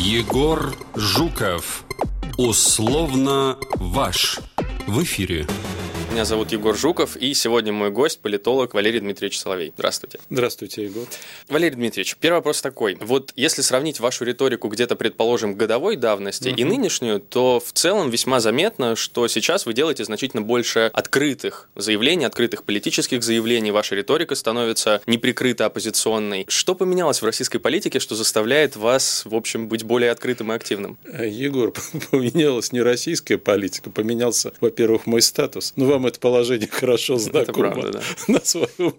Егор Жуков. Условно ваш. В эфире. Меня зовут Егор Жуков, и сегодня мой гость – политолог Валерий Дмитриевич Соловей. Здравствуйте. Здравствуйте, Егор. Валерий Дмитриевич, первый вопрос такой. Вот если сравнить вашу риторику где-то, предположим, годовой давности угу. и нынешнюю, то в целом весьма заметно, что сейчас вы делаете значительно больше открытых заявлений, открытых политических заявлений. Ваша риторика становится неприкрыто оппозиционной. Что поменялось в российской политике, что заставляет вас, в общем, быть более открытым и активным? Егор, поменялась не российская политика, поменялся, во-первых, мой статус. Ну, вам это положение хорошо знакомо правда, да. на, своем,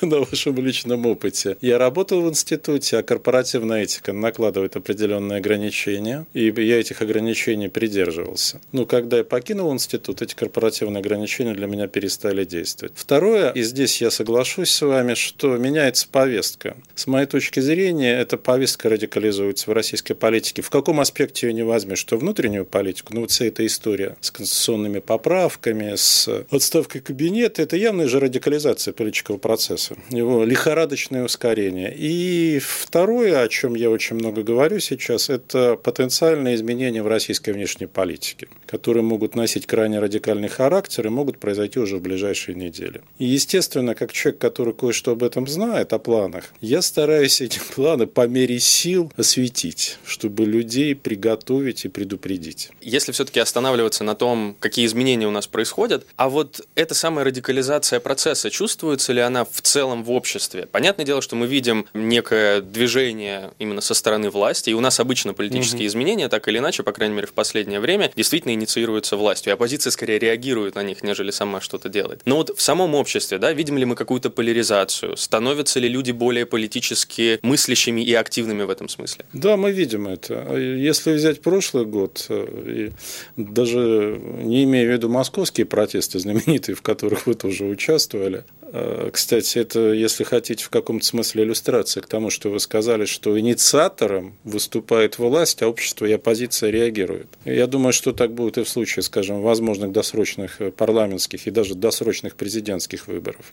на вашем личном опыте. Я работал в институте, а корпоративная этика накладывает определенные ограничения, и я этих ограничений придерживался. Но когда я покинул институт, эти корпоративные ограничения для меня перестали действовать. Второе, и здесь я соглашусь с вами, что меняется повестка. С моей точки зрения, эта повестка радикализуется в российской политике. В каком аспекте ее не возьмешь? Что внутреннюю политику, ну вот вся эта история с конституционными поправками, с отставкой кабинета, это явная же радикализация политического процесса, его лихорадочное ускорение. И второе, о чем я очень много говорю сейчас, это потенциальные изменения в российской внешней политике, которые могут носить крайне радикальный характер и могут произойти уже в ближайшие недели. И, естественно, как человек, который кое-что об этом знает, о планах, я стараюсь эти планы по мере сил осветить, чтобы людей приготовить и предупредить. Если все-таки останавливаться на том, какие изменения у нас происходят, а вот эта самая радикализация процесса, чувствуется ли она в целом в обществе? Понятное дело, что мы видим некое движение именно со стороны власти, и у нас обычно политические угу. изменения, так или иначе, по крайней мере, в последнее время, действительно инициируются властью, оппозиция скорее реагирует на них, нежели сама что-то делает. Но вот в самом обществе, да, видим ли мы какую-то поляризацию? Становятся ли люди более политически мыслящими и активными в этом смысле? Да, мы видим это. Если взять прошлый год, э, даже не имея в виду московские протесты знаменитые, в которых вы тоже участвовали. А, кстати, это, если хотите, в каком-то смысле иллюстрация к тому, что вы сказали, что инициатором выступает власть, а общество и оппозиция реагируют. Я думаю, что так будет и в случае, скажем, возможных досрочных э, парламентских и даже досрочных президентских выборов.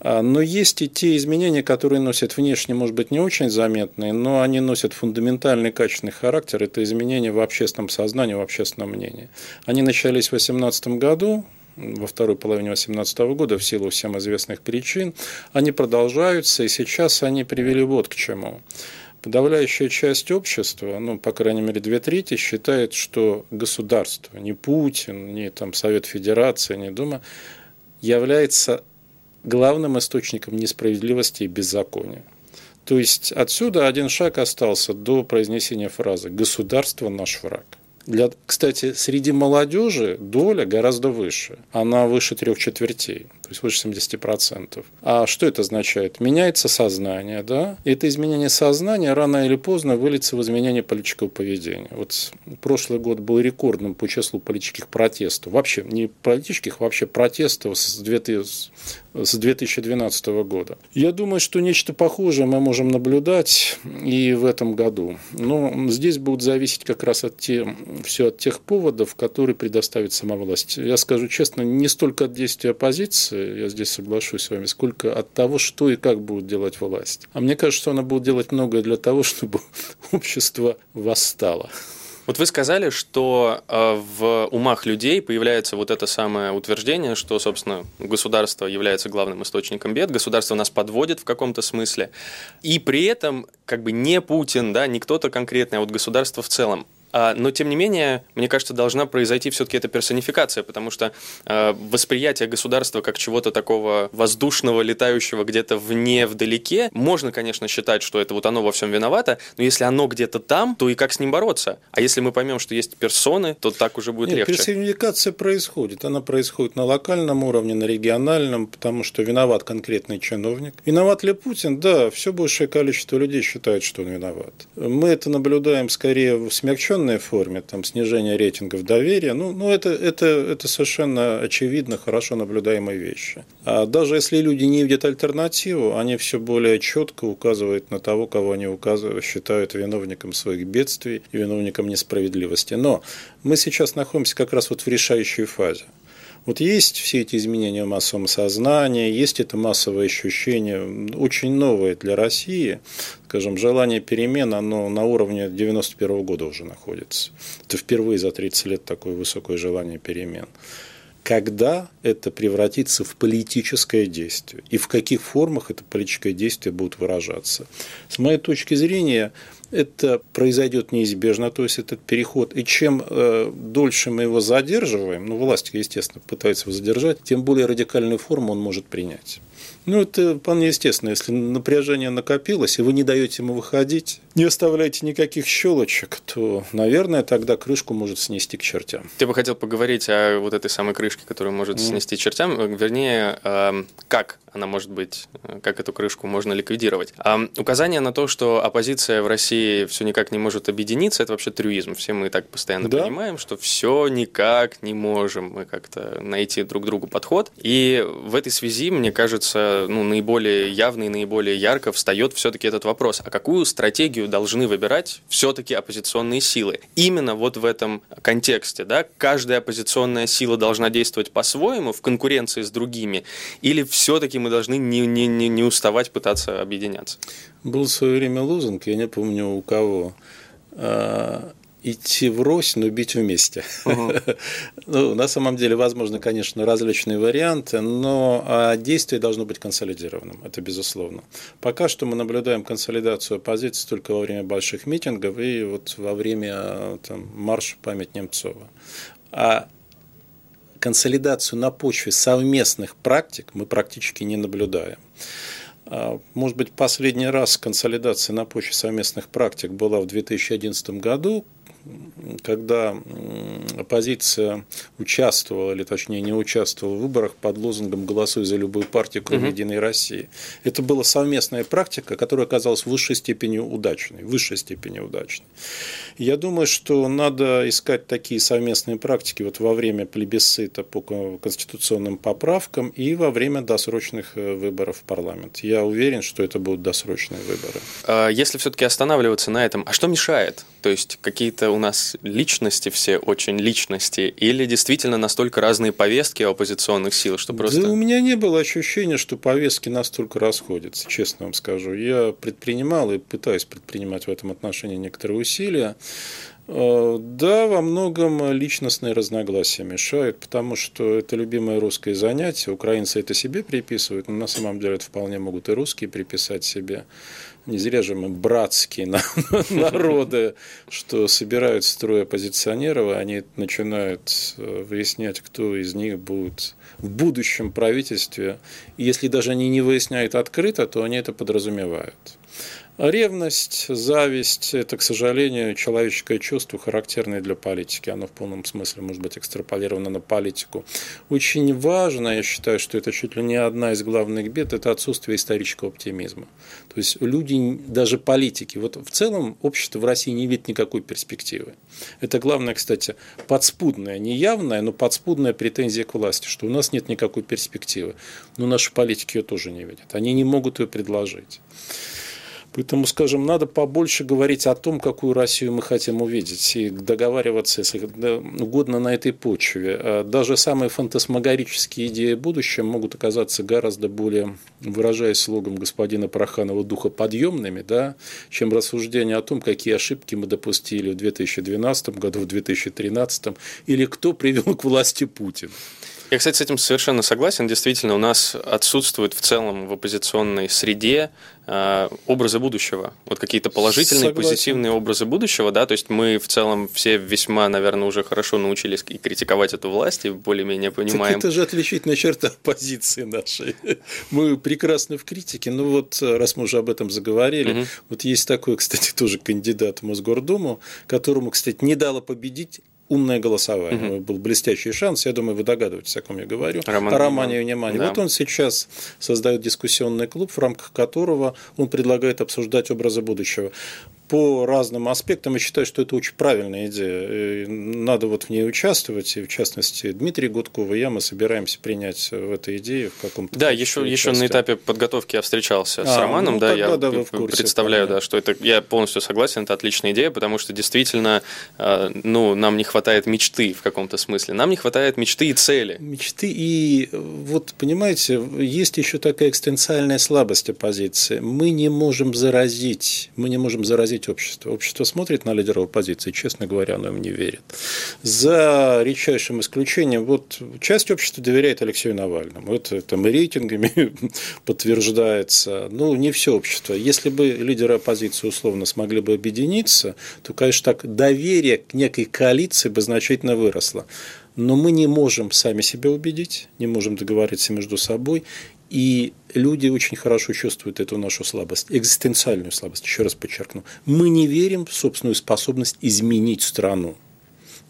А, но есть и те изменения, которые носят внешне, может быть, не очень заметные, но они носят фундаментальный качественный характер. Это изменения в общественном сознании, в общественном мнении. Они начались в 2018 году, во второй половине 2018 года в силу всем известных причин, они продолжаются, и сейчас они привели вот к чему. Подавляющая часть общества, ну, по крайней мере, две трети, считает, что государство, не Путин, не там, Совет Федерации, не Дума, является главным источником несправедливости и беззакония. То есть отсюда один шаг остался до произнесения фразы «государство наш враг». Для, кстати, среди молодежи доля гораздо выше. Она выше трех четвертей, то есть выше 70%. А что это означает? Меняется сознание, да? И это изменение сознания рано или поздно выльется в изменение политического поведения. Вот прошлый год был рекордным по числу политических протестов. Вообще, не политических, вообще протестов с 2000 с 2012 года. Я думаю, что нечто похожее мы можем наблюдать и в этом году. Но здесь будет зависеть как раз от те, все от тех поводов, которые предоставит сама власть. Я скажу честно, не столько от действия оппозиции, я здесь соглашусь с вами, сколько от того, что и как будет делать власть. А мне кажется, что она будет делать многое для того, чтобы общество восстало. Вот вы сказали, что э, в умах людей появляется вот это самое утверждение, что, собственно, государство является главным источником бед, государство нас подводит в каком-то смысле, и при этом как бы не Путин, да, не кто-то конкретный, а вот государство в целом но, тем не менее, мне кажется, должна произойти все-таки эта персонификация, потому что э, восприятие государства как чего-то такого воздушного, летающего где-то вне, вдалеке, можно, конечно, считать, что это вот оно во всем виновато, но если оно где-то там, то и как с ним бороться? А если мы поймем, что есть персоны, то так уже будет Нет, легче. Персонификация происходит. Она происходит на локальном уровне, на региональном, потому что виноват конкретный чиновник. Виноват ли Путин? Да, все большее количество людей считает, что он виноват. Мы это наблюдаем скорее в смягченном определенной форме, там, снижение рейтингов доверия, ну, ну это, это, это совершенно очевидно, хорошо наблюдаемые вещи. А даже если люди не видят альтернативу, они все более четко указывают на того, кого они указывают, считают виновником своих бедствий и виновником несправедливости. Но мы сейчас находимся как раз вот в решающей фазе. Вот есть все эти изменения в массовом сознании, есть это массовое ощущение, очень новое для России, скажем, желание перемен, оно на уровне 91 года уже находится. Это впервые за 30 лет такое высокое желание перемен когда это превратится в политическое действие и в каких формах это политическое действие будет выражаться. С моей точки зрения, это произойдет неизбежно, то есть этот переход. И чем э, дольше мы его задерживаем, ну, власть, естественно, пытается его задержать, тем более радикальную форму он может принять. Ну, это вполне естественно. Если напряжение накопилось, и вы не даете ему выходить, не оставляете никаких щелочек, то, наверное, тогда крышку может снести к чертям. Ты бы хотел поговорить о вот этой самой крышке, которую может mm. снести чертям, вернее, э, как она может быть, как эту крышку можно ликвидировать. А указание на то, что оппозиция в России все никак не может объединиться, это вообще трюизм. Все мы так постоянно да. понимаем, что все никак не можем мы как-то найти друг другу подход. И в этой связи, мне кажется, ну, наиболее явно и наиболее ярко встает все-таки этот вопрос. А какую стратегию должны выбирать все-таки оппозиционные силы? Именно вот в этом контексте, да, каждая оппозиционная сила должна действовать по-своему в конкуренции с другими, или все-таки мы должны не, не, не, не уставать пытаться объединяться? Был в свое время лозунг, я не помню у кого, а, идти врозь, но бить вместе. Uh-huh. ну, на самом деле, возможно, конечно, различные варианты, но а, действие должно быть консолидированным, это безусловно. Пока что мы наблюдаем консолидацию оппозиции только во время больших митингов и вот во время там, марша память Немцова. А консолидацию на почве совместных практик мы практически не наблюдаем. А, может быть, последний раз консолидация на почве совместных практик была в 2011 году, когда оппозиция участвовала, или точнее не участвовала в выборах под лозунгом «Голосуй за любую партию, кроме угу. Единой России». Это была совместная практика, которая оказалась в высшей степени удачной. В высшей степени удачной. Я думаю, что надо искать такие совместные практики вот во время плебисцита по конституционным поправкам и во время досрочных э, выборов в парламент. Я уверен, что это будут досрочные выборы. А если все-таки останавливаться на этом, а что мешает? То есть какие-то у нас личности все очень личности, или действительно настолько разные повестки оппозиционных сил, что просто... Да у меня не было ощущения, что повестки настолько расходятся, честно вам скажу. Я предпринимал и пытаюсь предпринимать в этом отношении некоторые усилия. Э, да, во многом личностные разногласия мешают, потому что это любимое русское занятие. Украинцы это себе приписывают, но на самом деле это вполне могут и русские приписать себе. Не зря же мы братские народы, что собирают строй оппозиционеров, они начинают э, выяснять, кто из них будет в будущем правительстве. И если даже они не выясняют открыто, то они это подразумевают. Ревность, зависть – это, к сожалению, человеческое чувство, характерное для политики. Оно в полном смысле может быть экстраполировано на политику. Очень важно, я считаю, что это чуть ли не одна из главных бед – это отсутствие исторического оптимизма. То есть люди, даже политики, вот в целом общество в России не видит никакой перспективы. Это главное, кстати, подспудная, не явная, но подспудная претензия к власти, что у нас нет никакой перспективы. Но наши политики ее тоже не видят. Они не могут ее предложить. Поэтому, скажем, надо побольше говорить о том, какую Россию мы хотим увидеть, и договариваться, если угодно, на этой почве. А даже самые фантасмагорические идеи будущего могут оказаться гораздо более, выражаясь слогом господина Проханова, духоподъемными, да, чем рассуждение о том, какие ошибки мы допустили в 2012 году, в 2013, или кто привел к власти Путина. Я, кстати, с этим совершенно согласен. Действительно, у нас отсутствует в целом в оппозиционной среде э, образы будущего. Вот какие-то положительные, согласен. позитивные образы будущего, да, то есть мы в целом все весьма, наверное, уже хорошо научились и критиковать эту власть, и более-менее понимаем. Так это же отличительная черта оппозиции нашей. Мы прекрасны в критике, но вот раз мы уже об этом заговорили, угу. вот есть такой, кстати, тоже кандидат в Мосгордуму, которому, кстати, не дало победить умное голосование. Угу. Был блестящий шанс. Я думаю, вы догадываетесь, о ком я говорю. Роман о романе внимания. Да. Вот он сейчас создает дискуссионный клуб, в рамках которого он предлагает обсуждать образы будущего. По разным аспектам. Я считаю, что это очень правильная идея. И надо вот в ней участвовать. И в частности, Дмитрий Гудков и я, мы собираемся принять в этой идее в каком-то Да, еще, еще на этапе подготовки я встречался а, с Романом, ну, да, я да, представляю, понятно. да, что это, я полностью согласен, это отличная идея, потому что действительно, э, ну, нам не хватает мечты в каком-то смысле, нам не хватает мечты и цели. Мечты и, вот, понимаете, есть еще такая экстенциальная слабость оппозиции. Мы не можем заразить, мы не можем заразить общество. Общество смотрит на лидеров оппозиции, честно говоря, оно им не верит. За редчайшим исключением, вот часть общества доверяет Алексею Навальному. Это там и рейтингами подтверждается. Ну, не все общество. Если бы лидеры оппозиции условно смогли бы объединиться, то, конечно, так доверие к некой коалиции бы значительно выросло. Но мы не можем сами себя убедить, не можем договориться между собой, и люди очень хорошо чувствуют эту нашу слабость, экзистенциальную слабость, еще раз подчеркну. Мы не верим в собственную способность изменить страну.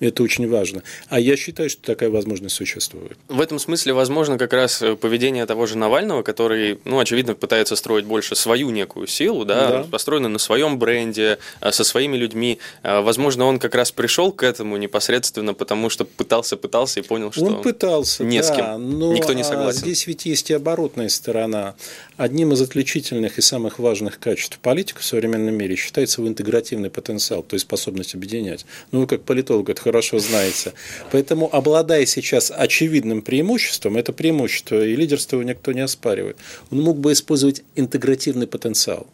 Это очень важно. А я считаю, что такая возможность существует. В этом смысле, возможно, как раз э, поведение того же Навального, который, ну, очевидно, пытается строить больше свою некую силу, да, да. построено на своем бренде, э, со своими людьми. Э, возможно, он как раз пришел к этому непосредственно, потому что пытался, пытался и понял, что он пытался, не да, с кем, но никто не согласен. Здесь ведь есть и оборотная сторона. Одним из отличительных и самых важных качеств политика в современном мире считается его интегративный потенциал, то есть способность объединять. Ну, вы как политолог это хорошо знаете. Поэтому, обладая сейчас очевидным преимуществом, это преимущество, и лидерство его никто не оспаривает, он мог бы использовать интегративный потенциал.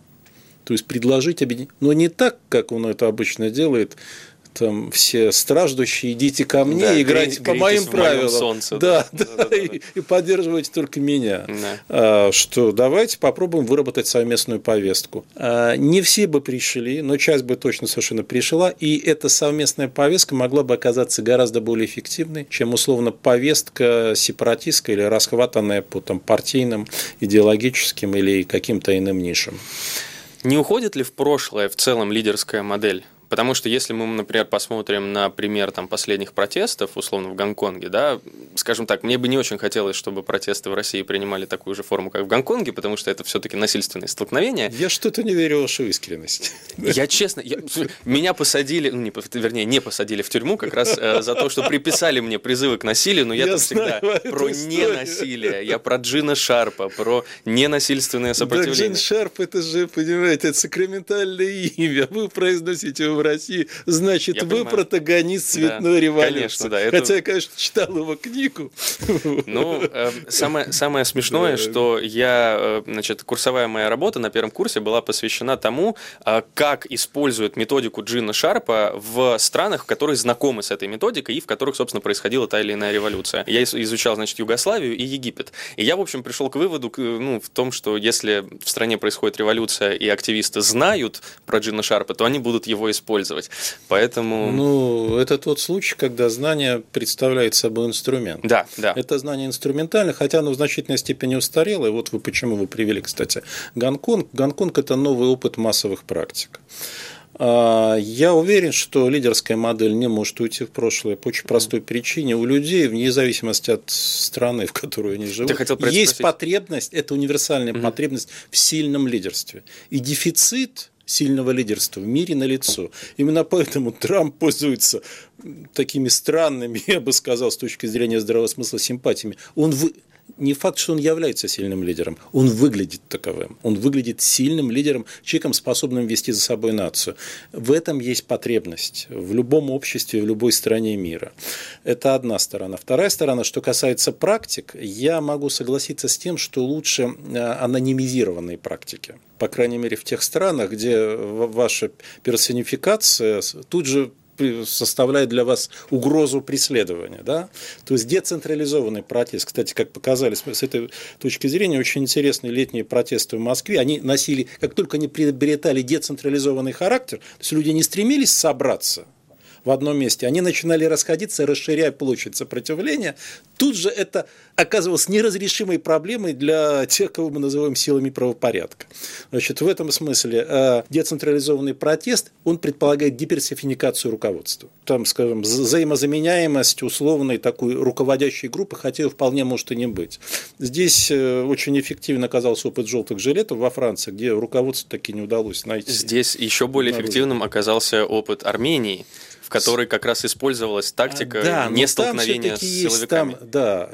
То есть предложить объединить, но не так, как он это обычно делает, там все страждущие, идите ко мне, да, играйте по моим правилам. Солнце, да, да, да, да, да, и, и поддерживайте только меня. Да. А, что давайте попробуем выработать совместную повестку. А, не все бы пришли, но часть бы точно совершенно пришла, и эта совместная повестка могла бы оказаться гораздо более эффективной, чем условно повестка сепаратистская или расхватанная по там, партийным, идеологическим или каким-то иным нишам. Не уходит ли в прошлое в целом лидерская модель? Потому что если мы, например, посмотрим на пример там, последних протестов, условно, в Гонконге, да, скажем так, мне бы не очень хотелось, чтобы протесты в России принимали такую же форму, как в Гонконге, потому что это все-таки насильственные столкновения. Я что-то не верю в вашу искренность. Я честно, я, меня посадили, ну, не, вернее, не посадили в тюрьму как раз э, за то, что приписали мне призывы к насилию, но я, я там всегда про ненасилие, я про Джина Шарпа, про ненасильственное сопротивление. Да, Джин Шарп, это же, понимаете, это сакраментальное имя, вы произносите его в России, значит, я вы понимаю. протагонист цветной да, революции. Конечно, да. Это... Хотя я, конечно, читал его книгу. Ну, э, самое, самое смешное, да. что я, э, значит, курсовая моя работа на первом курсе была посвящена тому, э, как используют методику Джина Шарпа в странах, которые знакомы с этой методикой и в которых, собственно, происходила та или иная революция. Я изучал, значит, Югославию и Египет. И я, в общем, пришел к выводу, ну, в том, что если в стране происходит революция и активисты знают про Джина Шарпа, то они будут его использовать использовать. Поэтому... Ну, это тот случай, когда знание представляет собой инструмент. Да, да. Это знание инструментально, хотя оно в значительной степени устарело. И вот вы почему вы привели, кстати, Гонконг. Гонконг – это новый опыт массовых практик. А, я уверен, что лидерская модель не может уйти в прошлое по очень простой причине. У людей, вне зависимости от страны, в которой они живут, есть потребность, это универсальная угу. потребность в сильном лидерстве. И дефицит сильного лидерства в мире налицо. Именно поэтому Трамп пользуется такими странными, я бы сказал, с точки зрения здравого смысла, симпатиями. Он вы не факт, что он является сильным лидером, он выглядит таковым. Он выглядит сильным лидером, человеком, способным вести за собой нацию. В этом есть потребность в любом обществе, в любой стране мира. Это одна сторона. Вторая сторона, что касается практик, я могу согласиться с тем, что лучше э, анонимизированные практики. По крайней мере, в тех странах, где ваша персонификация тут же составляет для вас угрозу преследования. Да? То есть децентрализованный протест, кстати, как показали с этой точки зрения, очень интересные летние протесты в Москве, они носили, как только они приобретали децентрализованный характер, то есть люди не стремились собраться, в одном месте, они начинали расходиться, расширяя площадь сопротивления. Тут же это оказывалось неразрешимой проблемой для тех, кого мы называем силами правопорядка. Значит, в этом смысле э, децентрализованный протест, он предполагает диверсификацию руководства. Там, скажем, взаимозаменяемость условной такой руководящей группы, хотя ее вполне может и не быть. Здесь э, очень эффективно оказался опыт желтых жилетов во Франции, где руководство таки не удалось найти. Здесь еще более эффективным оказался опыт Армении в которой как раз использовалась тактика да, не столкновения с силовиками. Там, да,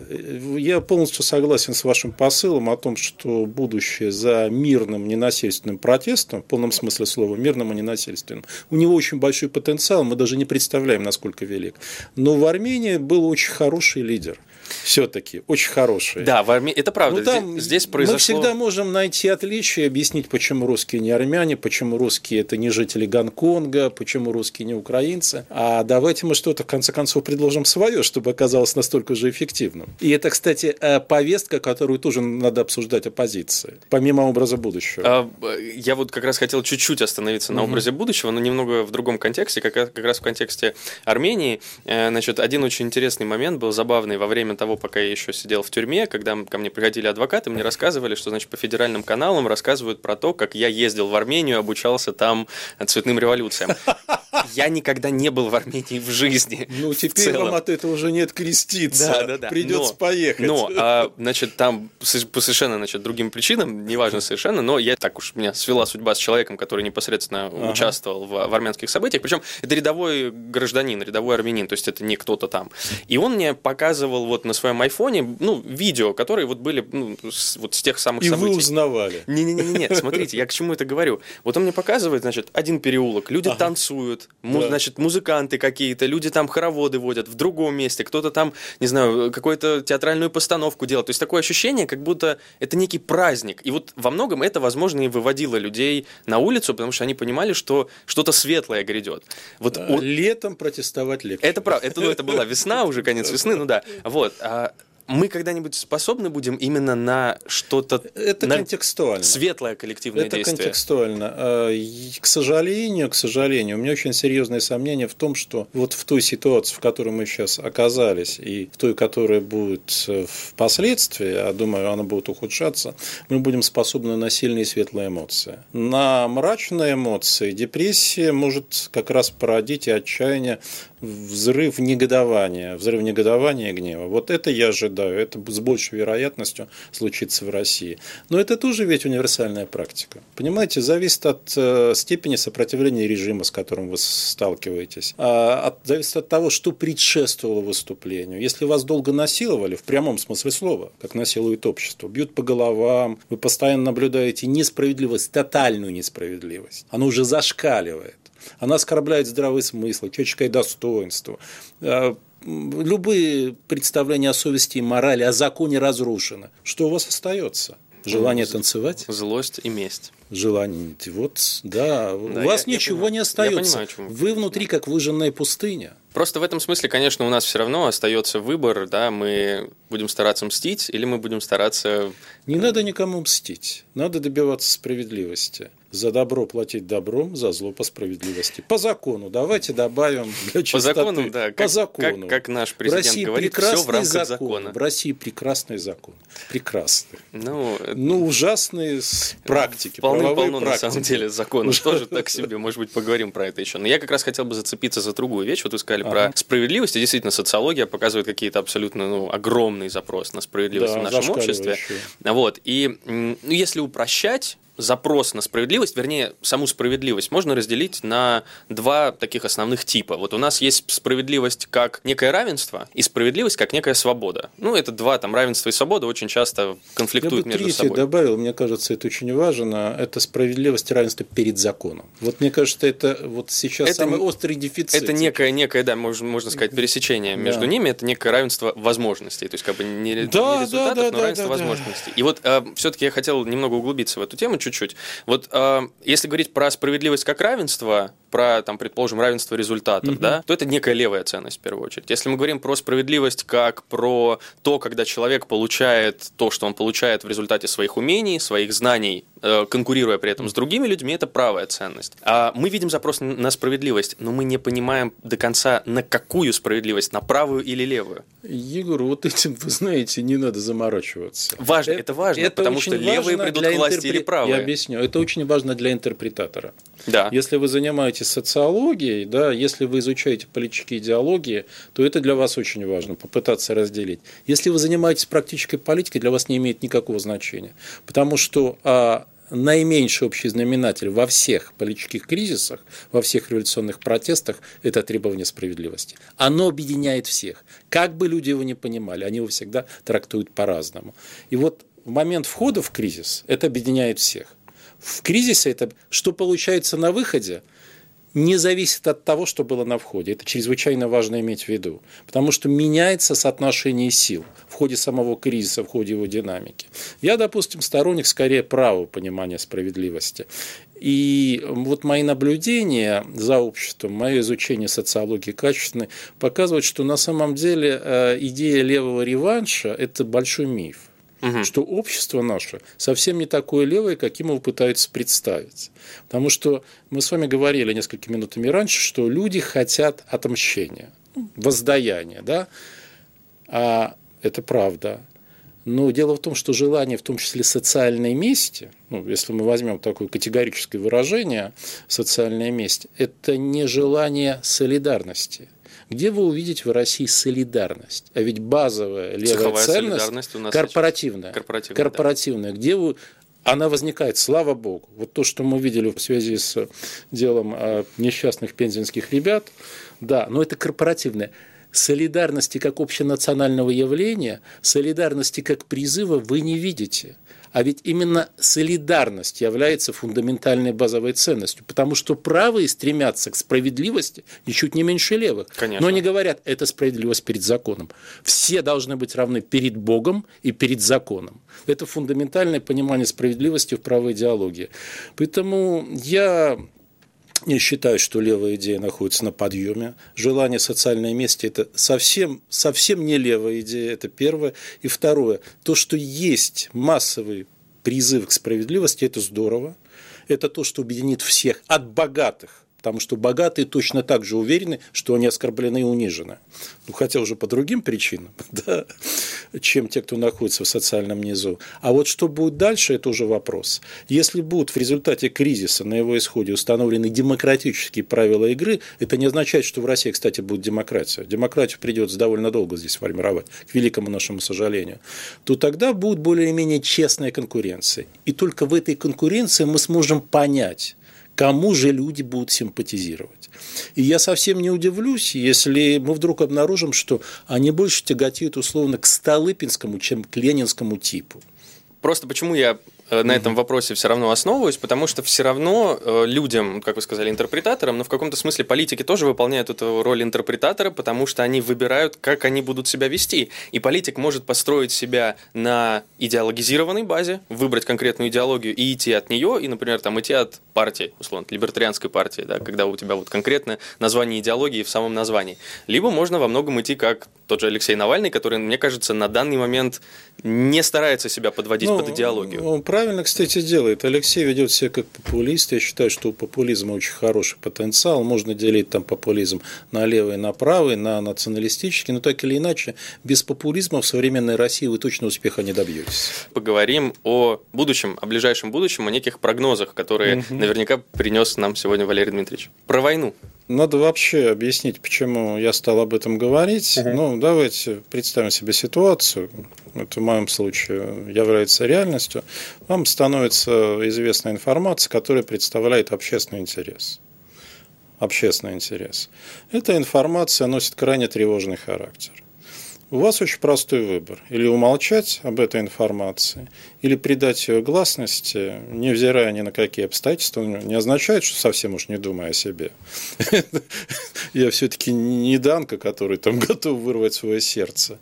я полностью согласен с вашим посылом о том, что будущее за мирным ненасильственным протестом, в полном смысле слова, мирным и ненасильственным, у него очень большой потенциал, мы даже не представляем, насколько велик. Но в Армении был очень хороший лидер – все-таки очень хорошие. Да, в Армении это правда. Ну, там здесь, произошло. Мы всегда можем найти отличия, объяснить, почему русские не армяне, почему русские это не жители Гонконга, почему русские не украинцы. А давайте мы что-то в конце концов предложим свое, чтобы оказалось настолько же эффективным. И это, кстати, э, повестка, которую тоже надо обсуждать оппозиции, помимо образа будущего. А, я вот как раз хотел чуть-чуть остановиться на угу. образе будущего, но немного в другом контексте, как, как раз в контексте Армении. Э, значит, один очень интересный момент был забавный во время того, пока я еще сидел в тюрьме, когда ко мне приходили адвокаты, мне рассказывали, что, значит, по федеральным каналам рассказывают про то, как я ездил в Армению, обучался там цветным революциям. Я никогда не был в Армении в жизни. Ну, теперь вам от этого уже нет креститься. Да, да, да. Придется но, поехать. Но, а, значит, там по совершенно, значит, другим причинам, неважно совершенно, но я так уж меня свела судьба с человеком, который непосредственно ага. участвовал в, в армянских событиях. Причем это рядовой гражданин, рядовой армянин, то есть это не кто-то там. И он мне показывал вот на своем айфоне, ну, видео, которые вот были ну, с, вот с тех самых И событий. вы узнавали. Не-не-не, смотрите, я к чему это говорю. Вот он мне показывает, значит, один переулок, люди ага. танцуют, му, да. значит, музыканты какие-то, люди там хороводы водят в другом месте, кто-то там, не знаю, какую-то театральную постановку делает. То есть такое ощущение, как будто это некий праздник. И вот во многом это, возможно, и выводило людей на улицу, потому что они понимали, что что-то светлое грядет. Вот да, он... Летом протестовать легче. Это правда. Это, ну, это была весна, уже конец весны, ну да. Вот. А мы когда-нибудь способны будем именно на что-то это на контекстуально светлое коллективное это действие. Это контекстуально. А, к сожалению, к сожалению, у меня очень серьезные сомнения в том, что вот в той ситуации, в которой мы сейчас оказались, и в той, которая будет э, впоследствии, а думаю, она будет ухудшаться, мы будем способны на сильные светлые эмоции. На мрачные эмоции депрессия может как раз породить и отчаяние взрыв негодования, взрыв негодования и гнева. Вот это я ожидаю, это с большей вероятностью случится в России. Но это тоже ведь универсальная практика. Понимаете, зависит от э, степени сопротивления режима, с которым вы сталкиваетесь, а от, зависит от того, что предшествовало выступлению. Если вас долго насиловали, в прямом смысле слова, как насилует общество, бьют по головам, вы постоянно наблюдаете несправедливость, тотальную несправедливость, оно уже зашкаливает она оскорбляет здравый смысл, человеческое достоинство. А, любые представления о совести и морали, о законе разрушены. Что у вас остается? Желание танцевать? Злость и месть. Желание. Вот, да, да у вас я, ничего я не остается. Я понимаю, Вы внутри, как выжженная пустыня. Просто в этом смысле, конечно, у нас все равно остается выбор, да, мы будем стараться мстить или мы будем стараться... Не надо никому мстить, надо добиваться справедливости за добро платить добром, за зло по справедливости. По закону. Давайте добавим для чистоты. По закону, да. По как, закону. Как, как наш президент в России говорит, все в рамках закон. закона. В России прекрасный закон. Прекрасный. Ну, ну ужасные практики. Полным-полно, на самом деле, законы тоже так себе. Может быть, поговорим про это еще. Но я как раз хотел бы зацепиться за другую вещь. Вот вы сказали ага. про справедливость. И действительно, социология показывает какие-то абсолютно ну, огромный запрос на справедливость да, в нашем обществе. Вот. И ну, если упрощать, запрос на справедливость, вернее, саму справедливость можно разделить на два таких основных типа. Вот у нас есть справедливость как некое равенство и справедливость как некая свобода. Ну, это два, там, равенство и свобода очень часто конфликтуют Я бы между собой. добавил, мне кажется, это очень важно, это справедливость и равенство перед законом. Вот мне кажется, это вот сейчас это, самый острый дефицит. Это некое, некое, да, можно, можно сказать, пересечение да. между ними, это некое равенство возможностей, то есть как бы не, да, не результатов, да, да, но да, равенство да, возможностей. Да. И вот э, все-таки я хотел немного углубиться в эту тему, чуть чуть-чуть. Вот э, если говорить про справедливость как равенство, про, там, предположим, равенство результатов, угу. да, то это некая левая ценность в первую очередь. Если мы говорим про справедливость как про то, когда человек получает то, что он получает в результате своих умений, своих знаний, конкурируя при этом с другими людьми, это правая ценность. А мы видим запрос на справедливость, но мы не понимаем до конца, на какую справедливость, на правую или левую. Егор, вот этим, вы знаете, не надо заморачиваться. Важно, это, это важно, это потому что левые придут к власти интерпре... или правые. Я объясню. Это очень важно для интерпретатора. Да. Если вы занимаетесь социологией, да, если вы изучаете политические идеологии, то это для вас очень важно, попытаться разделить. Если вы занимаетесь практической политикой, для вас не имеет никакого значения. Потому что а, наименьший общий знаменатель во всех политических кризисах, во всех революционных протестах – это требование справедливости. Оно объединяет всех. Как бы люди его не понимали, они его всегда трактуют по-разному. И вот в момент входа в кризис это объединяет всех в кризисе это, что получается на выходе, не зависит от того, что было на входе. Это чрезвычайно важно иметь в виду. Потому что меняется соотношение сил в ходе самого кризиса, в ходе его динамики. Я, допустим, сторонник скорее правого понимания справедливости. И вот мои наблюдения за обществом, мое изучение социологии качественной показывают, что на самом деле э, идея левого реванша – это большой миф угу. что общество наше совсем не такое левое, каким его пытаются представить. Потому что мы с вами говорили несколькими минутами раньше, что люди хотят отмщения, воздаяния, да, а это правда. Но дело в том, что желание, в том числе социальной мести, ну, если мы возьмем такое категорическое выражение социальная месть, это не желание солидарности – где вы увидите в России солидарность? А ведь базовая левая Цеховая ценность у нас корпоративная. Корпоративная, корпоративная да. где вы она возникает, слава богу. Вот то, что мы видели в связи с делом несчастных пензенских ребят, да, но это корпоративное. Солидарности как общенационального явления, солидарности как призыва вы не видите. А ведь именно солидарность является фундаментальной базовой ценностью, потому что правые стремятся к справедливости ничуть не меньше левых. Конечно. Но не говорят, это справедливость перед законом. Все должны быть равны перед Богом и перед законом. Это фундаментальное понимание справедливости в правой идеологии. Поэтому я не считаю, что левая идея находится на подъеме. Желание социальной мести – это совсем, совсем не левая идея, это первое. И второе, то, что есть массовый призыв к справедливости, это здорово. Это то, что объединит всех, от богатых потому что богатые точно так же уверены, что они оскорблены и унижены. Ну, хотя уже по другим причинам, да, чем те, кто находится в социальном низу. А вот что будет дальше, это уже вопрос. Если будут в результате кризиса на его исходе установлены демократические правила игры, это не означает, что в России, кстати, будет демократия. Демократию придется довольно долго здесь формировать, к великому нашему сожалению. То тогда будет более-менее честная конкуренция. И только в этой конкуренции мы сможем понять, кому же люди будут симпатизировать. И я совсем не удивлюсь, если мы вдруг обнаружим, что они больше тяготеют условно к Столыпинскому, чем к ленинскому типу. Просто почему я на этом вопросе все равно основываюсь, потому что все равно э, людям, как вы сказали, интерпретаторам, но в каком-то смысле политики тоже выполняют эту роль интерпретатора, потому что они выбирают, как они будут себя вести. И политик может построить себя на идеологизированной базе, выбрать конкретную идеологию и идти от нее, и, например, там идти от партии, условно, либертарианской партии, да, когда у тебя вот конкретно название идеологии в самом названии. Либо можно во многом идти как тот же Алексей Навальный, который, мне кажется, на данный момент не старается себя подводить ну, под идеологию. Он правильно, кстати, делает. Алексей ведет себя как популист. Я считаю, что у популизма очень хороший потенциал. Можно делить там популизм на левый, на правый, на националистический. Но так или иначе, без популизма в современной России вы точно успеха не добьетесь. Поговорим о будущем, о ближайшем будущем, о неких прогнозах, которые угу. наверняка принес нам сегодня Валерий Дмитриевич. Про войну. Надо вообще объяснить, почему я стал об этом говорить. Угу. Ну, давайте представим себе ситуацию. Это в моем случае является реальностью. Вам становится известна информация, которая представляет общественный интерес. Общественный интерес. Эта информация носит крайне тревожный характер. У вас очень простой выбор. Или умолчать об этой информации, или придать ее гласности, невзирая ни на какие обстоятельства, не означает, что совсем уж не думая о себе. Я все-таки не Данка, который там готов вырвать свое сердце.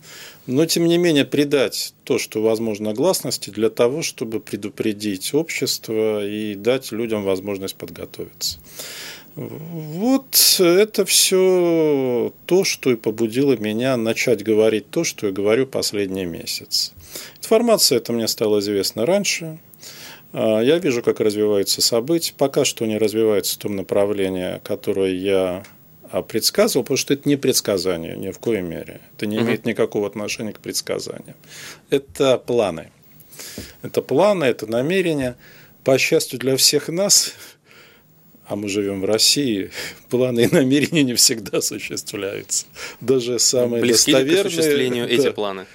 Но, тем не менее, придать то, что возможно гласности, для того, чтобы предупредить общество и дать людям возможность подготовиться. Вот это все то, что и побудило меня начать говорить то, что я говорю последний месяц. Информация эта мне стала известна раньше. А, я вижу, как развиваются события. Пока что не развивается в том направлении, которое я а, предсказывал, потому что это не предсказание ни в коей мере. Это не имеет никакого отношения к предсказаниям. Это планы. Это планы, это намерения. По счастью для всех нас, а мы живем в России, планы и намерения не всегда осуществляются. Даже самые Близки достоверные... к осуществлению да, эти планы?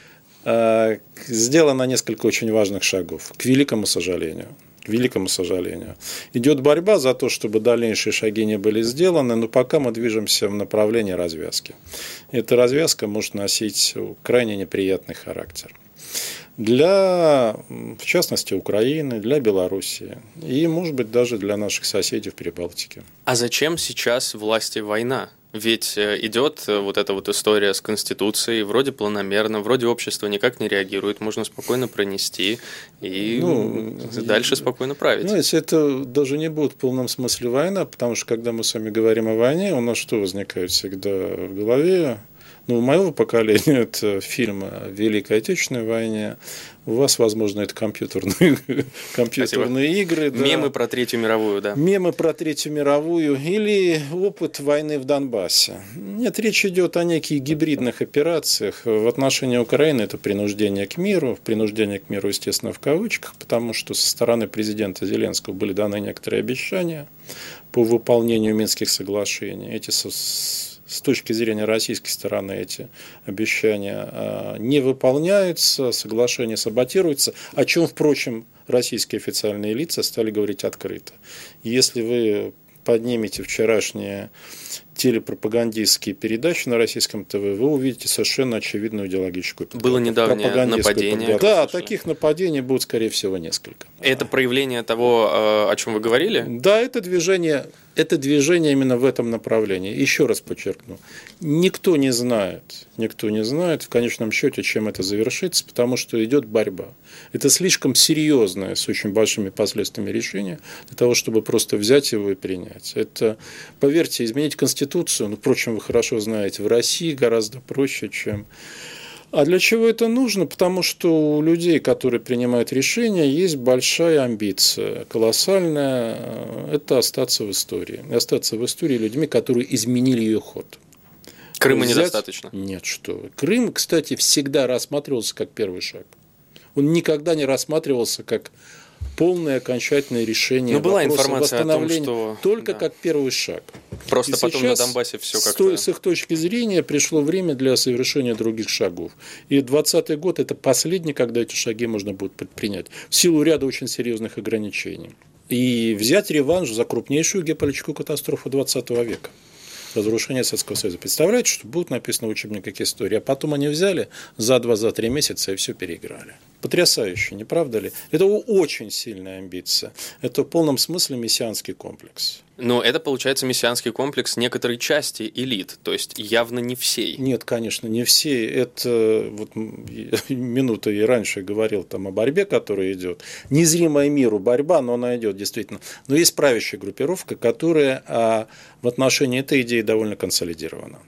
А, сделано несколько очень важных шагов, к великому сожалению. К великому сожалению. Идет борьба за то, чтобы дальнейшие шаги не были сделаны, но пока мы движемся в направлении развязки. Эта развязка может носить крайне неприятный характер для, в частности, Украины, для Белоруссии и, может быть, даже для наших соседей в Прибалтике. А зачем сейчас власти война? Ведь э, идет э, вот эта вот история с Конституцией, вроде планомерно, вроде общество никак не реагирует, можно спокойно пронести и ну, дальше спокойно править. Ну, если это даже не будет в полном смысле война, потому что когда мы с вами говорим о войне, у нас что возникает всегда в голове? Ну, у моего поколения это фильм о Великой Отечественной войне. У вас, возможно, это компьютерные, компьютерные игры. Да. Мемы про Третью мировую, да. Мемы про Третью мировую или опыт войны в Донбассе. Нет, речь идет о неких гибридных операциях. В отношении Украины это принуждение к миру. Принуждение к миру, естественно, в кавычках, потому что со стороны президента Зеленского были даны некоторые обещания по выполнению Минских соглашений. Эти с точки зрения российской стороны эти обещания а, не выполняются, соглашение саботируется, о чем, впрочем, российские официальные лица стали говорить открыто. Если вы поднимете вчерашние телепропагандистские передачи на российском ТВ, вы увидите совершенно очевидную идеологическую. Было недавнее нападение. Да, таких нападений будет, скорее всего, несколько. Это проявление того, э, о чем вы говорили? Да, это движение, это движение именно в этом направлении. Еще раз подчеркну, никто не знает, никто не знает в конечном счете, чем это завершится, потому что идет борьба. Это слишком серьезное, с очень большими последствиями решение для того, чтобы просто взять его и принять. Это, поверьте, изменить Конституцию Конституцию, ну, впрочем, вы хорошо знаете, в России гораздо проще, чем... А для чего это нужно? Потому что у людей, которые принимают решения, есть большая амбиция, колоссальная. Это остаться в истории. И остаться в истории людьми, которые изменили ее ход. Крыма Взять... недостаточно? Нет, что Крым, кстати, всегда рассматривался как первый шаг. Он никогда не рассматривался как полное окончательное решение Но была информация о том, что... Только да. как первый шаг. Просто и потом на Донбассе все как-то... С их точки зрения пришло время для совершения других шагов. И 2020 год – это последний, когда эти шаги можно будет предпринять. В силу ряда очень серьезных ограничений. И взять реванш за крупнейшую геополитическую катастрофу 20 века разрушение Советского Союза. Представляете, что будет написано в учебниках истории, а потом они взяли за два, за три месяца и все переиграли. Потрясающе, не правда ли? Это очень сильная амбиция. Это в полном смысле мессианский комплекс. Но это, получается, мессианский комплекс некоторой части элит, то есть явно не всей. Нет, конечно, не всей. Это вот минута и раньше говорил там о борьбе, которая идет. Незримая миру борьба, но она идет действительно. Но есть правящая группировка, которая а, в отношении этой идеи довольно консолидирована.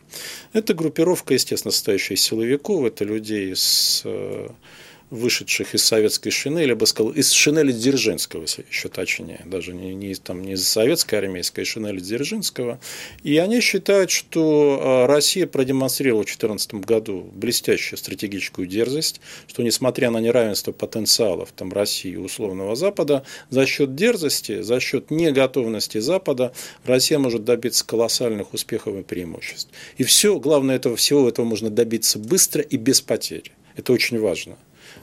Это группировка, естественно, состоящая из силовиков, это людей с э, вышедших из советской шинели, я бы сказал, из шинели Дзержинского, еще точнее, даже не, не, там, не из советской армейской, а из шинели Дзержинского. И они считают, что а, Россия продемонстрировала в 2014 году блестящую стратегическую дерзость, что несмотря на неравенство потенциалов там, России и условного Запада, за счет дерзости, за счет неготовности Запада Россия может добиться колоссальных успехов и преимуществ. И все, главное, этого, всего этого можно добиться быстро и без потерь. Это очень важно.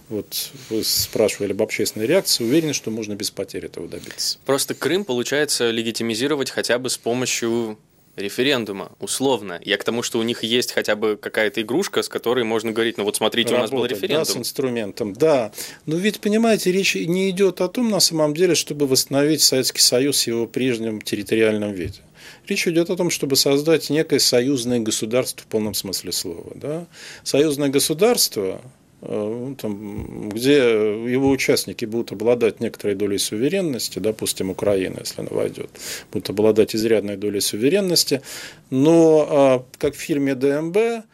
Вот вы спрашивали об общественной реакции, уверен, что можно без потерь этого добиться. Просто Крым получается легитимизировать хотя бы с помощью референдума, условно. Я к тому, что у них есть хотя бы какая-то игрушка, с которой можно говорить, ну вот смотрите, Работать, у нас был референдум. Да, с инструментом, да. Но ведь, понимаете, речь не идет о том, на самом деле, чтобы восстановить Советский Союз в его прежнем территориальном виде. Речь идет о том, чтобы создать некое союзное государство в полном смысле слова. Да? Союзное государство там, где его участники будут обладать некоторой долей суверенности, допустим, Украина, если она войдет, будут обладать изрядной долей суверенности, но а, как в фильме ДМБ,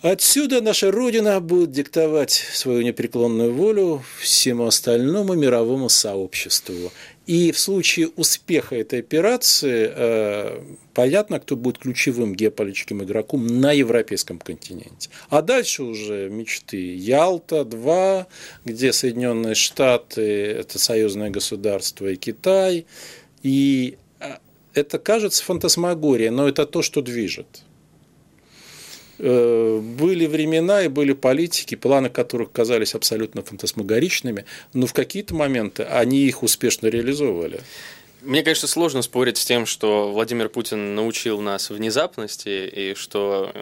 Отсюда наша Родина будет диктовать свою непреклонную волю всему остальному мировому сообществу. И в случае успеха этой операции э, понятно, кто будет ключевым геополитическим игроком на европейском континенте. А дальше уже мечты. Ялта-2, где Соединенные Штаты, это союзное государство и Китай. И э, это кажется фантасмагорией, но это то, что движет. Э, были времена и были политики, планы которых казались абсолютно фантасмагоричными, но в какие-то моменты они их успешно реализовывали. Мне, конечно, сложно спорить с тем, что Владимир Путин научил нас внезапности и что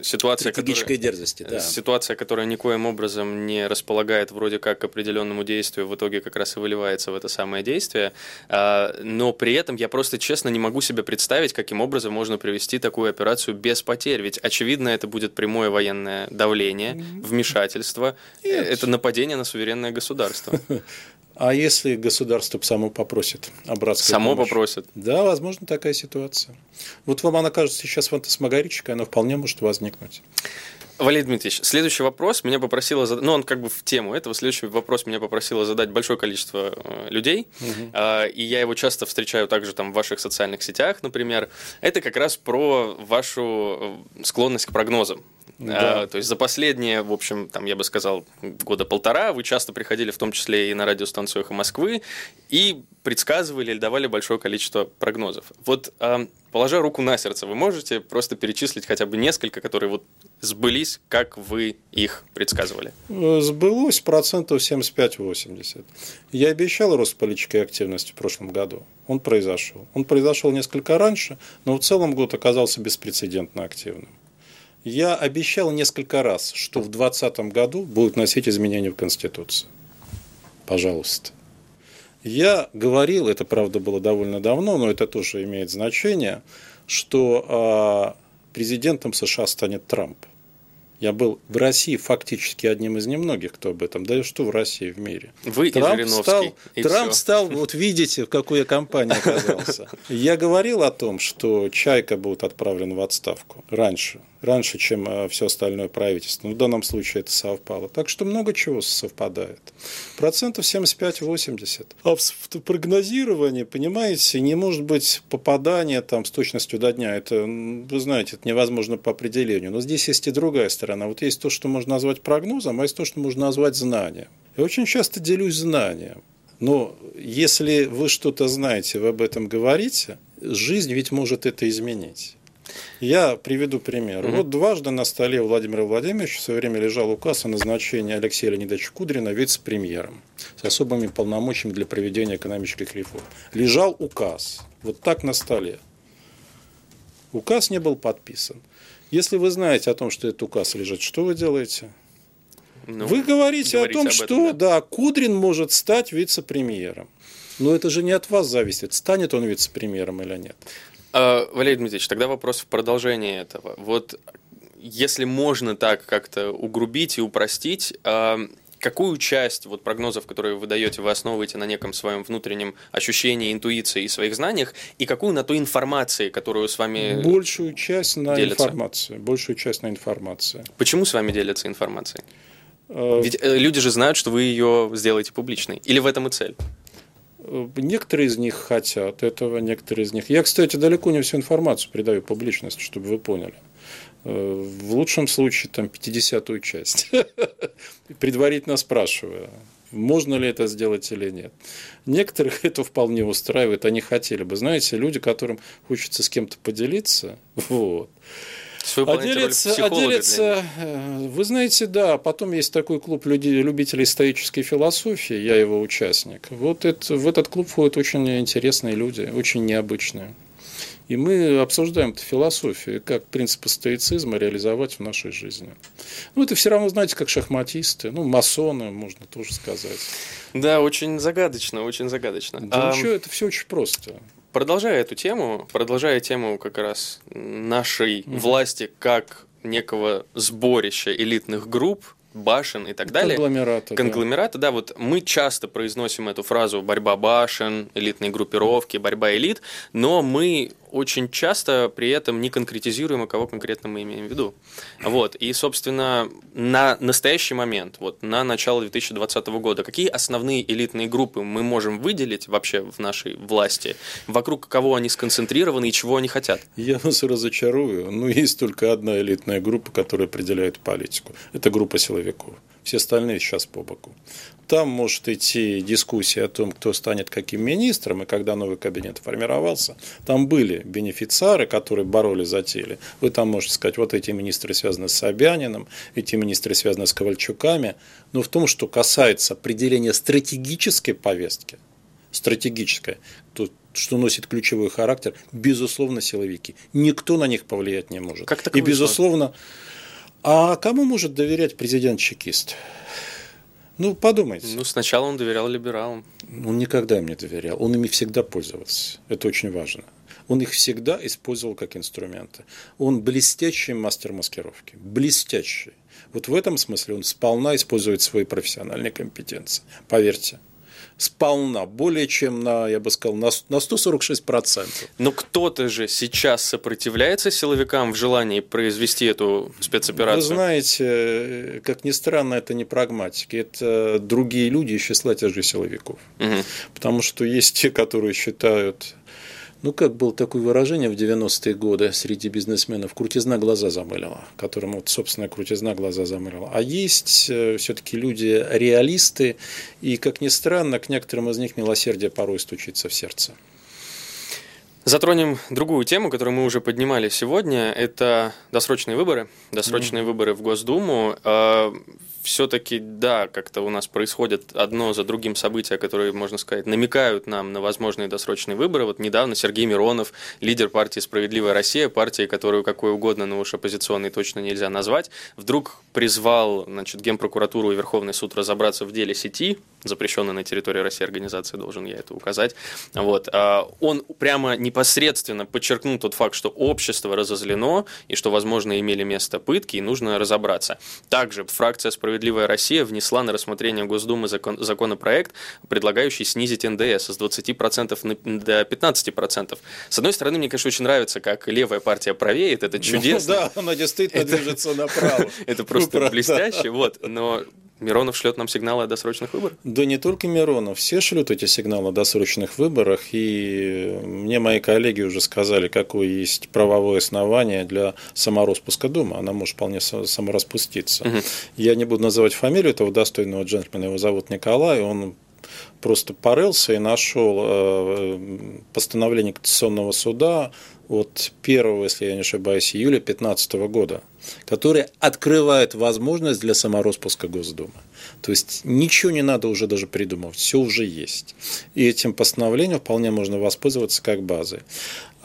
ситуация, которая, дерзости, да. ситуация, которая никоим образом не располагает вроде как к определенному действию, в итоге как раз и выливается в это самое действие. А, но при этом я просто честно не могу себе представить, каким образом можно провести такую операцию без потерь. Ведь очевидно, это будет прямое военное давление, вмешательство, Нет. это нападение на суверенное государство. А если государство само попросит обратно? Само помощь? попросит? Да, возможно, такая ситуация. Вот вам она кажется сейчас фантасмагорической, она вполне может возникнуть. Валерий Дмитриевич, следующий вопрос меня попросило задать, ну он как бы в тему этого, следующий вопрос меня попросило задать большое количество э, людей, угу. и я его часто встречаю также там в ваших социальных сетях, например. Это как раз про вашу э, склонность к прогнозам. Да. А, то есть за последние, в общем, там, я бы сказал, года полтора вы часто приходили, в том числе и на радиостанцию «Эхо Москвы», и предсказывали или давали большое количество прогнозов. Вот, а, положа руку на сердце, вы можете просто перечислить хотя бы несколько, которые вот сбылись, как вы их предсказывали? Сбылось процентов 75-80. Я обещал рост политической активности в прошлом году. Он произошел. Он произошел несколько раньше, но в целом год оказался беспрецедентно активным. Я обещал несколько раз, что в 2020 году будут носить изменения в Конституцию. Пожалуйста. Я говорил, это правда было довольно давно, но это тоже имеет значение, что а, президентом США станет Трамп. Я был в России фактически одним из немногих, кто об этом. Да и что в России, в мире. Вы Трамп и стал, и Трамп все. стал, вот видите, в какой я компании оказался. Я говорил о том, что Чайка будет отправлен в отставку раньше раньше, чем э, все остальное правительство. Ну, в данном случае это совпало. Так что много чего совпадает. Процентов 75-80. А в прогнозировании, понимаете, не может быть попадания там с точностью до дня. Это, вы знаете, это невозможно по определению. Но здесь есть и другая сторона. Вот есть то, что можно назвать прогнозом, а есть то, что можно назвать знанием. Я очень часто делюсь знанием. Но если вы что-то знаете, вы об этом говорите, жизнь ведь может это изменить. Я приведу пример. Угу. Вот дважды на столе Владимира Владимировича в свое время лежал указ о назначении Алексея Леонидовича Кудрина вице-премьером с особыми полномочиями для проведения экономических реформ. Лежал указ. Вот так на столе. Указ не был подписан. Если вы знаете о том, что этот указ лежит, что вы делаете? Ну, вы говорите о том, этом, что да. да, Кудрин может стать вице-премьером. Но это же не от вас зависит, станет он вице-премьером или нет. А, Валерий Дмитриевич, тогда вопрос в продолжении этого. Вот если можно так как-то угрубить и упростить, а, какую часть вот прогнозов, которые вы даете, вы основываете на неком своем внутреннем ощущении, интуиции и своих знаниях, и какую на той информации, которую с вами Большую часть на делятся? информацию. Большую часть на информацию. Почему с вами делятся информацией? А, Ведь э, люди же знают, что вы ее сделаете публичной. Или в этом и цель? Некоторые из них хотят этого, некоторые из них. Я, кстати, далеко не всю информацию придаю публичности, чтобы вы поняли. Э, в лучшем случае там 50-ю часть, предварительно спрашивая, можно ли это сделать или нет. Некоторых это вполне устраивает, они хотели бы. Знаете, люди, которым хочется с кем-то поделиться, вот, а делится, а делится, вы знаете, да, потом есть такой клуб людей, любителей исторической философии, я его участник. Вот это, в этот клуб входят очень интересные люди, очень необычные. И мы обсуждаем эту философию, как принципы стоицизма реализовать в нашей жизни. Ну, это все равно, знаете, как шахматисты, ну, масоны, можно тоже сказать. Да, очень загадочно, очень загадочно. Да а... ничего, это все очень просто. Продолжая эту тему, продолжая тему как раз нашей угу. власти как некого сборища элитных групп, башен и так далее. Конгломераты. Конгломераты, да. да, вот мы часто произносим эту фразу борьба башен, элитные группировки, борьба элит, но мы очень часто при этом не конкретизируем, а кого конкретно мы имеем в виду. Вот. И, собственно, на настоящий момент, вот на начало 2020 года, какие основные элитные группы мы можем выделить вообще в нашей власти, вокруг кого они сконцентрированы и чего они хотят? Я вас разочарую, но есть только одна элитная группа, которая определяет политику. Это группа силовиков. Все остальные сейчас по боку. Там может идти дискуссия о том, кто станет каким министром, и когда новый кабинет формировался, там были бенефициары, которые боролись за теле. Вы там можете сказать, вот эти министры связаны с Собяниным, эти министры связаны с Ковальчуками. Но в том, что касается определения стратегической повестки, стратегической, то что носит ключевой характер, безусловно, силовики. Никто на них повлиять не может. Как так И, безусловно, а кому может доверять президент-чекист? Ну, подумайте. Ну, сначала он доверял либералам. Он никогда им не доверял. Он ими всегда пользовался. Это очень важно. Он их всегда использовал как инструменты. Он блестящий мастер маскировки. Блестящий. Вот в этом смысле он сполна использует свои профессиональные компетенции. Поверьте сполна, более чем на, я бы сказал, на, на 146%. Но кто-то же сейчас сопротивляется силовикам в желании произвести эту спецоперацию? Вы знаете, как ни странно, это не прагматики, это другие люди из числа тех же силовиков. Угу. Потому что есть те, которые считают ну, как было такое выражение в 90-е годы среди бизнесменов, крутизна глаза замылила, которым вот, собственно, крутизна глаза замылила. А есть э, все-таки люди реалисты, и, как ни странно, к некоторым из них милосердие порой стучится в сердце. Затронем другую тему, которую мы уже поднимали сегодня. Это досрочные выборы. Досрочные mm-hmm. выборы в Госдуму. А, все-таки, да, как-то у нас происходят одно за другим события, которые, можно сказать, намекают нам на возможные досрочные выборы. Вот недавно Сергей Миронов, лидер партии «Справедливая Россия», партии, которую какой угодно, но уж оппозиционной точно нельзя назвать, вдруг призвал значит, Генпрокуратуру и Верховный суд разобраться в деле сети, запрещенной на территории России организации, должен я это указать. Вот. А он прямо непосредственно подчеркнул тот факт, что общество разозлено, и что, возможно, имели место пытки, и нужно разобраться. Также фракция «Справедливая «Справедливая Россия» внесла на рассмотрение Госдумы закон, законопроект, предлагающий снизить НДС с 20% до 15%. С одной стороны, мне, конечно, очень нравится, как левая партия правеет, это ну чудесно. Ну, да, она действительно это, движется направо. Это просто блестяще, вот, но Миронов шлет нам сигналы о досрочных выборах? Да не только Миронов, все шлют эти сигналы о досрочных выборах, и мне мои коллеги уже сказали, какое есть правовое основание для самороспуска Думы. Она может вполне самораспуститься. Угу. Я не буду называть фамилию этого достойного джентльмена, его зовут Николай, он просто порылся и нашел э, постановление Конституционного суда от 1, если я не ошибаюсь, июля 2015 года, которое открывает возможность для самороспуска Госдумы. То есть ничего не надо уже даже придумывать, все уже есть. И этим постановлением вполне можно воспользоваться как базой.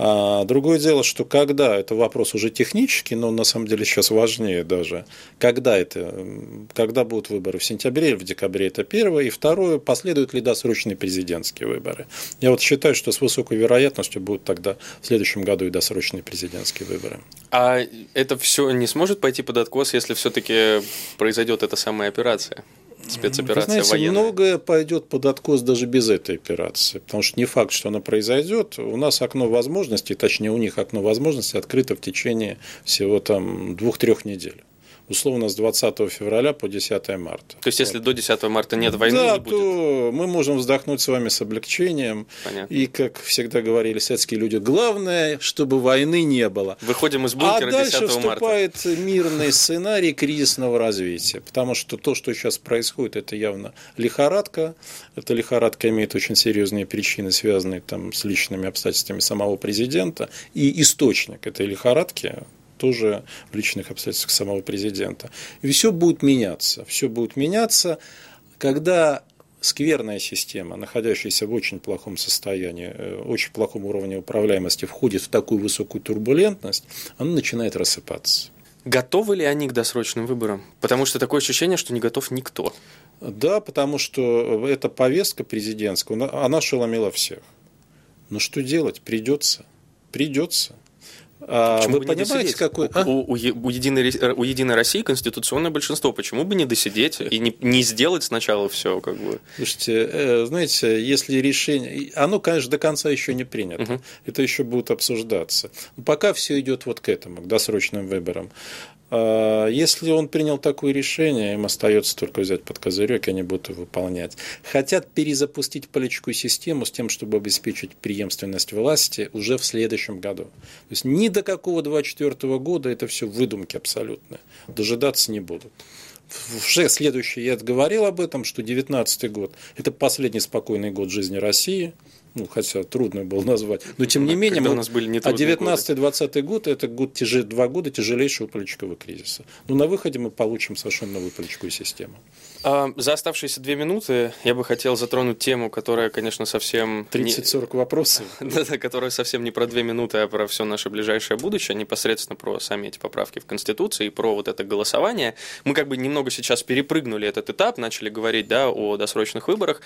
А другое дело, что когда, это вопрос уже технический, но на самом деле сейчас важнее даже, когда это, когда будут выборы, в сентябре или в декабре, это первое, и второе, последуют ли досрочные президентские выборы. Я вот считаю, что с высокой вероятностью будут тогда в следующем году и досрочные президентские выборы. А это все не сможет пойти под откос, если все-таки произойдет эта самая операция? Спецоперация Вы знаете, военная. многое пойдет под откос даже без этой операции, потому что не факт, что она произойдет. У нас окно возможностей, точнее у них окно возможностей открыто в течение всего там двух-трех недель условно с 20 февраля по 10 марта. То есть, если до 10 марта нет войны, да, не будет? то мы можем вздохнуть с вами с облегчением. Понятно. И, как всегда говорили советские люди, главное, чтобы войны не было. Выходим из бункера а дальше вступает мирный сценарий кризисного развития, потому что то, что сейчас происходит, это явно лихорадка. Эта лихорадка имеет очень серьезные причины, связанные там, с личными обстоятельствами самого президента. И источник этой лихорадки тоже в личных обстоятельствах самого президента. И все будет меняться. Все будет меняться, когда скверная система, находящаяся в очень плохом состоянии, э, очень плохом уровне управляемости, входит в такую высокую турбулентность, она начинает рассыпаться. Готовы ли они к досрочным выборам? Потому что такое ощущение, что не готов никто. Да, потому что эта повестка президентская, она ошеломила всех. Но что делать? Придется. Придется. А вы понимаете, какой... А? У, у, у, Единой, у Единой России конституционное большинство. Почему бы не досидеть и не, не сделать сначала все? Как бы? Слушайте, э, знаете, если решение... Оно, конечно, до конца еще не принято. Угу. Это еще будет обсуждаться. Пока все идет вот к этому, к досрочным выборам. А, если он принял такое решение, им остается только взять под козырек, и они будут его выполнять. Хотят перезапустить политическую систему с тем, чтобы обеспечить преемственность власти уже в следующем году. То есть ни до какого 24 года это все выдумки абсолютно. Дожидаться не будут уже следующий, я говорил об этом, что 19 год – это последний спокойный год жизни России – ну, хотя трудно было назвать, но тем не менее, мы, у нас были не а 19-20 год – это год, тяж... два года тяжелейшего политического кризиса. Но на выходе мы получим совершенно новую политическую систему. А, за оставшиеся две минуты я бы хотел затронуть тему, которая, конечно, совсем… 30-40 не... вопросов. которая совсем не про две минуты, а про все наше ближайшее будущее, непосредственно про сами эти поправки в Конституции и про вот это голосование. Мы как бы немного сейчас перепрыгнули этот этап, начали говорить, да, о досрочных выборах.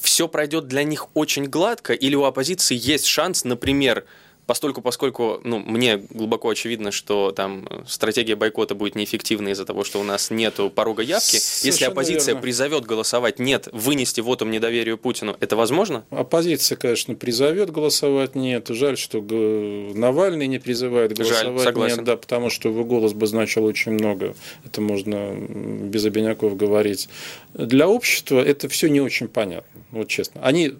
Все пройдет для них очень гладко, или у оппозиции есть шанс, например, Постольку, поскольку ну, мне глубоко очевидно, что там э, стратегия бойкота будет неэффективна из-за того, что у нас нет порога явки. Совершенно Если оппозиция верно. призовет голосовать нет, вынести вотом недоверию Путину, это возможно? Оппозиция, конечно, призовет голосовать нет. Жаль, что Навальный не призывает голосовать Жаль, согласен. нет, да, потому что его голос бы значил очень много. Это можно без обиняков говорить. Для общества это все не очень понятно, вот честно. Они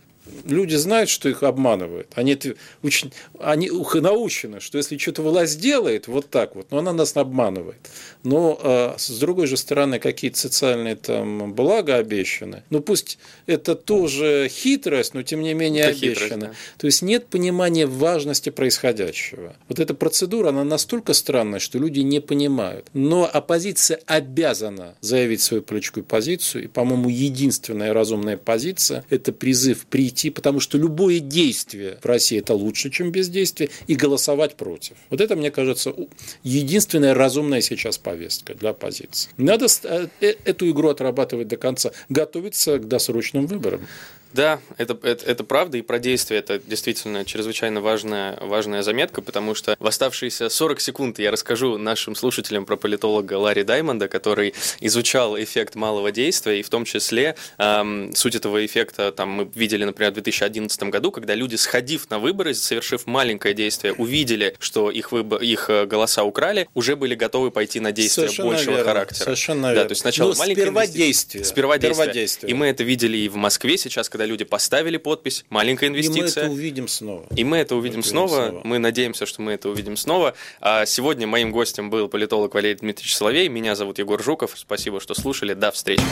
люди знают, что их обманывают. Они, очень, они научены, что если что-то власть делает, вот так вот, но она нас обманывает. Но а, с другой же стороны, какие-то социальные там блага обещаны. Ну пусть это тоже хитрость, но тем не менее это. Хитрость, да. То есть нет понимания важности происходящего. Вот эта процедура, она настолько странная, что люди не понимают. Но оппозиция обязана заявить свою политическую позицию. И, по-моему, единственная разумная позиция – это призыв прийти потому что любое действие в России это лучше, чем бездействие, и голосовать против. Вот это, мне кажется, единственная разумная сейчас повестка для оппозиции. Надо э, э, эту игру отрабатывать до конца, готовиться к досрочным выборам. Да, это, это, это правда, и про действие это действительно чрезвычайно важная, важная заметка, потому что в оставшиеся 40 секунд я расскажу нашим слушателям про политолога Ларри Даймонда, который изучал эффект малого действия, и в том числе эм, суть этого эффекта там, мы видели, например, в 2011 году, когда люди, сходив на выборы, совершив маленькое действие, увидели, что их, выбор, их э, голоса украли, уже были готовы пойти на действия Совершенно большего верно. характера. Совершенно верно. Да, то есть сначала Но маленькое сперва действие. Сперва, сперва действие. действие. И мы это видели и в Москве сейчас, когда когда люди поставили подпись, маленькая инвестиция. И мы это увидим снова. И мы это увидим, это снова. снова. Мы надеемся, что мы это увидим снова. А сегодня моим гостем был политолог Валерий Дмитриевич Соловей. Меня зовут Егор Жуков. Спасибо, что слушали. До встречи.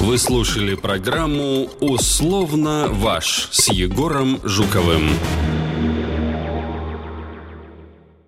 Вы слушали программу «Условно ваш» с Егором Жуковым.